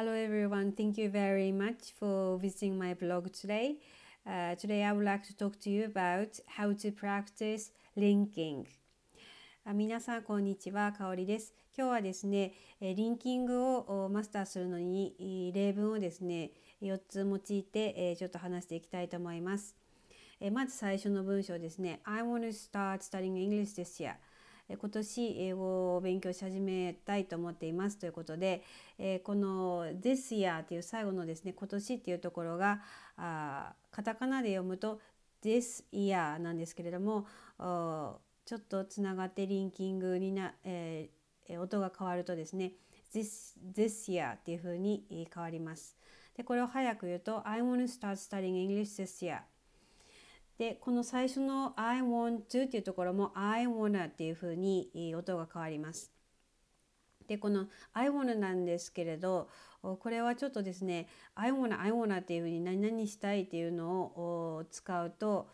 Hello everyone, thank you very much for visiting my blog today. Uh, today I would like to talk to you about how to practice linking. あ皆さんこんにちは、かおりです。今日はですね、リンキングをマスターするのに例文をですね、4つ用いてちょっと話していきたいと思います。まず最初の文章ですね。I want to start studying English this year. 今年英語を勉強し始めたいと思っていますということで、えこの This year っていう最後のですね今年っていうところがあカタカナで読むと This year なんですけれどもちょっとつながってリンキングにな、えー、音が変わるとですね This, this year っていうふうに変わります。でこれを早く言うと I want to start studying English this year でこの最初の I want to っていうところも I wanna っていう風に音が変わります。でこの I wanna なんですけれどこれはちょっとですね I wanna I wanna っていう風に何々したいっていうのを使うと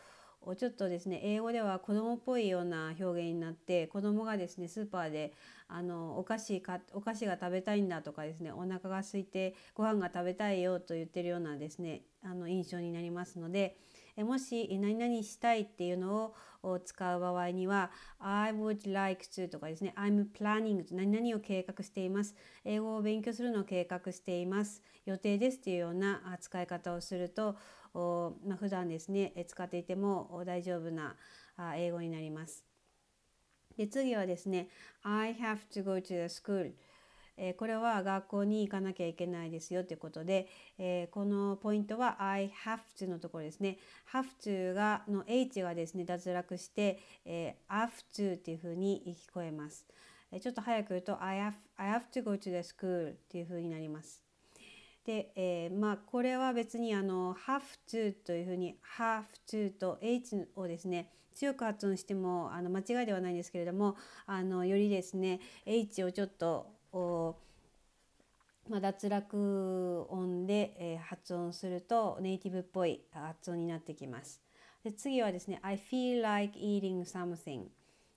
ちょっとですね英語では子供っぽいような表現になって子供がですねスーパーであのお菓子かお菓子が食べたいんだとかですねお腹が空いてご飯が食べたいよと言ってるようなですねあの印象になりますのでもし何々したいっていうのを使う場合には I would like to とかですね I'm planning と何々を計画しています。英語を勉強するのを計画しています。予定ですっていうような使い方をするとまあ、普段ですね使っていても大丈夫な英語になります。で次はですね I have to go to the school えー、これは学校に行かなきゃいけないですよということで、えー、このポイントは I have to のところですね。have to がの H がですね脱落して、えー、have to っていうふうに聞こえます。えちょっと早く言うと I have, I have to go to the school っていうふうになります。で、えー、まあこれは別にあの have to というふうに have to と H をですね強く発音してもあの間違いではないんですけれどもあのよりですね H をちょっとまあ、脱落音で、えー、発音するとネイティブっぽい発音になってきます。で次はですね I feel like eating something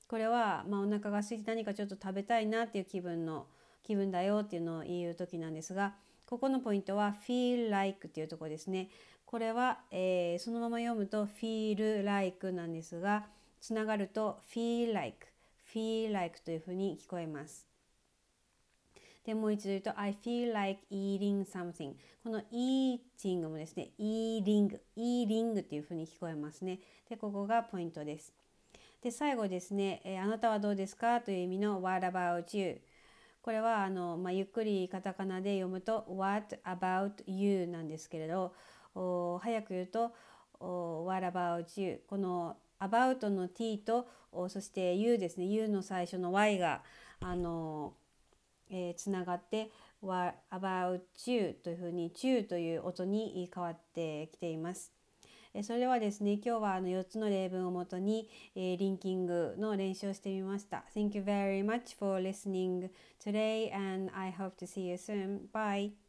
これは、まあ、お腹が空いて何かちょっと食べたいなっていう気分の気分だよっていうのを言う時なんですがここのポイントは feel like っていうところですね。これは、えー、そのまま読むと feel like なんですがつながると feel like feel like というふうに聞こえます。でもう一度言うと I feel like eating something. この eating もですね eating eating っていうふうに聞こえますね。でここがポイントです。で最後ですね、え、あなたはどうですかという意味の What about you? これはあの、まあ、ゆっくりカタカナで読むと What about you なんですけれどお早く言うとお What about you? この about の t とそして you ですね。you の最初の y があのえー、つながって What about you というふうに you という音に変わってきています。それではですね、今日はあの4つの例文をもとに、えー、リンキングの練習をしてみました。Thank you very much for listening today and I hope to see you soon. Bye!